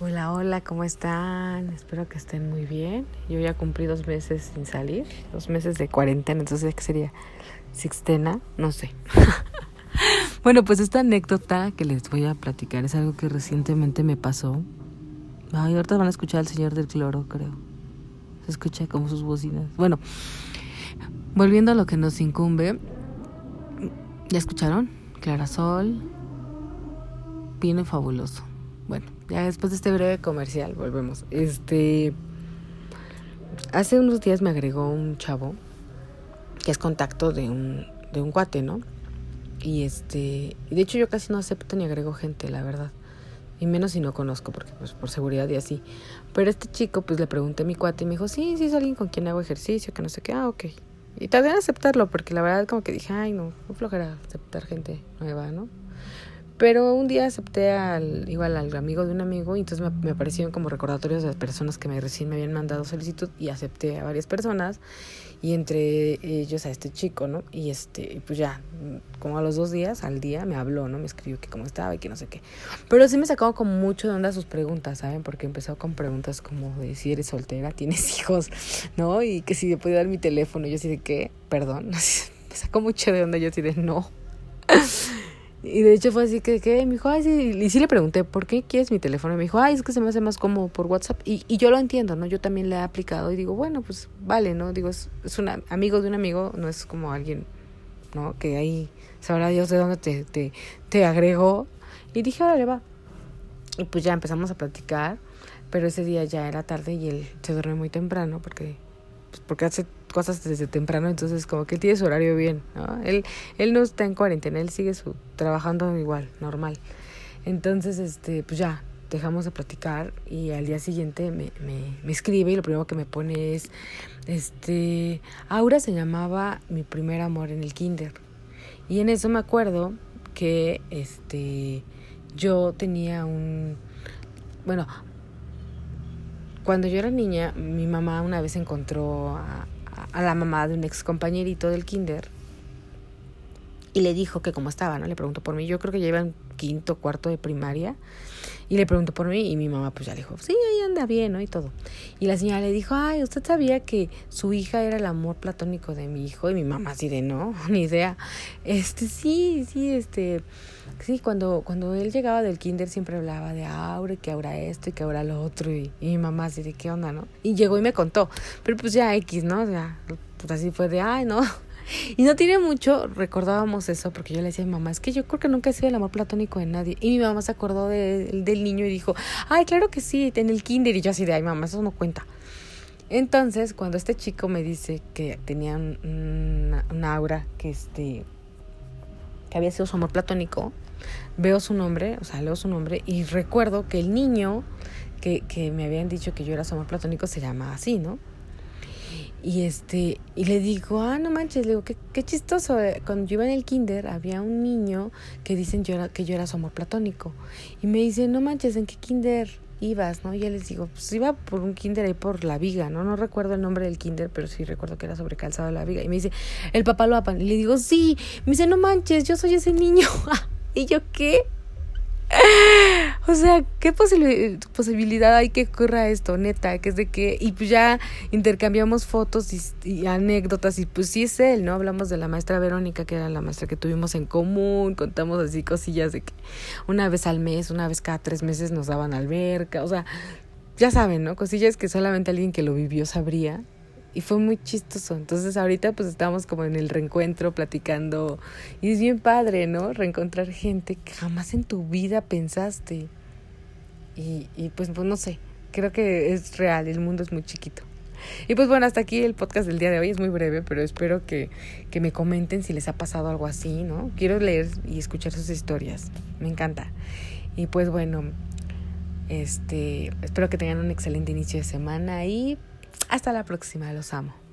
Hola, hola, ¿cómo están? Espero que estén muy bien. Yo ya cumplí dos meses sin salir, dos meses de cuarentena, entonces ¿qué sería? Sixtena, no sé. bueno, pues esta anécdota que les voy a platicar es algo que recientemente me pasó. Ay, ahorita van a escuchar al señor del cloro, creo. Se escucha como sus bocinas. Bueno, volviendo a lo que nos incumbe. ¿Ya escucharon? Clarasol. Viene fabuloso. Bueno, ya después de este breve comercial, volvemos. Este. Hace unos días me agregó un chavo que es contacto de un, de un cuate, ¿no? Y este. De hecho, yo casi no acepto ni agrego gente, la verdad. Y menos si no conozco, porque pues por seguridad y así. Pero este chico, pues le pregunté a mi cuate y me dijo, sí, sí, es alguien con quien hago ejercicio, que no sé qué, ah, ok. Y tardé en aceptarlo, porque la verdad como que dije, ay, no, no flojera aceptar gente nueva, ¿no? Pero un día acepté al, igual al amigo de un amigo y entonces me, me, aparecieron como recordatorios de las personas que recién me habían mandado solicitud y acepté a varias personas y entre ellos a este chico, ¿no? Y este, pues ya, como a los dos días, al día, me habló, ¿no? Me escribió que cómo estaba y que no sé qué. Pero sí me sacó como mucho de onda sus preguntas, ¿saben? Porque empezó con preguntas como de si eres soltera, tienes hijos, ¿no? Y que si le puede dar mi teléfono. Yo así de qué, perdón. me sacó mucho de onda, yo así de no. Y de hecho fue así que, ¿qué? Me dijo, ay, sí. Y sí le pregunté, ¿por qué quieres mi teléfono? Y me dijo, ay, es que se me hace más como por WhatsApp. Y, y yo lo entiendo, ¿no? Yo también le he aplicado y digo, bueno, pues vale, ¿no? Digo, es, es un amigo de un amigo, no es como alguien, ¿no? Que ahí sabrá Dios de dónde te, te, te agregó. Y dije, órale, va. Y pues ya empezamos a platicar. Pero ese día ya era tarde y él se duerme muy temprano porque, pues porque hace cosas desde temprano, entonces como que él tiene su horario bien. Él, él no está en cuarentena, él sigue su, trabajando igual, normal. Entonces, este, pues ya, dejamos de platicar y al día siguiente me, me, me escribe y lo primero que me pone es, este, Aura se llamaba mi primer amor en el kinder. Y en eso me acuerdo que, este, yo tenía un, bueno, cuando yo era niña, mi mamá una vez encontró a, a la mamá de un ex compañerito del kinder y le dijo que cómo estaba, ¿no? Le preguntó por mí. Yo creo que ya iba quinto, cuarto de primaria. Y le preguntó por mí y mi mamá pues ya le dijo, sí, ahí anda bien, ¿no? Y todo. Y la señora le dijo, ay, ¿usted sabía que su hija era el amor platónico de mi hijo? Y mi mamá así de, no, ni idea. Este, sí, sí, este, sí, cuando, cuando él llegaba del kinder siempre hablaba de Aura, que ahora esto y que ahora lo otro. Y, y mi mamá así de, ¿qué onda, no? Y llegó y me contó. Pero pues ya X, ¿no? O sea, pues así fue de, ay, no, y no tiene mucho, recordábamos eso, porque yo le decía a mi mamá, es que yo creo que nunca he sido el amor platónico de nadie. Y mi mamá se acordó de, del niño y dijo, ay, claro que sí, en el kinder. Y yo así de, ay, mamá, eso no cuenta. Entonces, cuando este chico me dice que tenía una, aura, que este, que había sido su amor platónico, veo su nombre, o sea, leo su nombre y recuerdo que el niño que, que me habían dicho que yo era su amor platónico se llama así, ¿no? Y este, y le digo, ah, no manches, le digo, qué, qué chistoso. Cuando yo iba en el kinder, había un niño que dicen yo era, que yo era su amor platónico. Y me dice, no manches, ¿en qué kinder ibas? ¿no? Y yo les digo, pues iba por un kinder ahí por la viga, ¿no? No recuerdo el nombre del kinder, pero sí recuerdo que era sobre calzado de la viga. Y me dice, el papá lo apan. Y le digo, sí. Me dice, no manches, yo soy ese niño. y yo, ¿qué? O sea, ¿qué posibil posibilidad hay que ocurra esto, neta? Que es de que, y pues ya intercambiamos fotos y, y, anécdotas, y pues sí es él, ¿no? Hablamos de la maestra Verónica, que era la maestra que tuvimos en común, contamos así cosillas de que una vez al mes, una vez cada tres meses nos daban alberca, o sea, ya saben, ¿no? Cosillas que solamente alguien que lo vivió sabría y fue muy chistoso. Entonces ahorita pues estamos como en el reencuentro platicando y es bien padre, ¿no? Reencontrar gente que jamás en tu vida pensaste. Y, y pues, pues no sé, creo que es real, el mundo es muy chiquito. Y pues bueno, hasta aquí el podcast del día de hoy es muy breve, pero espero que, que me comenten si les ha pasado algo así, ¿no? Quiero leer y escuchar sus historias, me encanta. Y pues bueno, este, espero que tengan un excelente inicio de semana y hasta la próxima, los amo.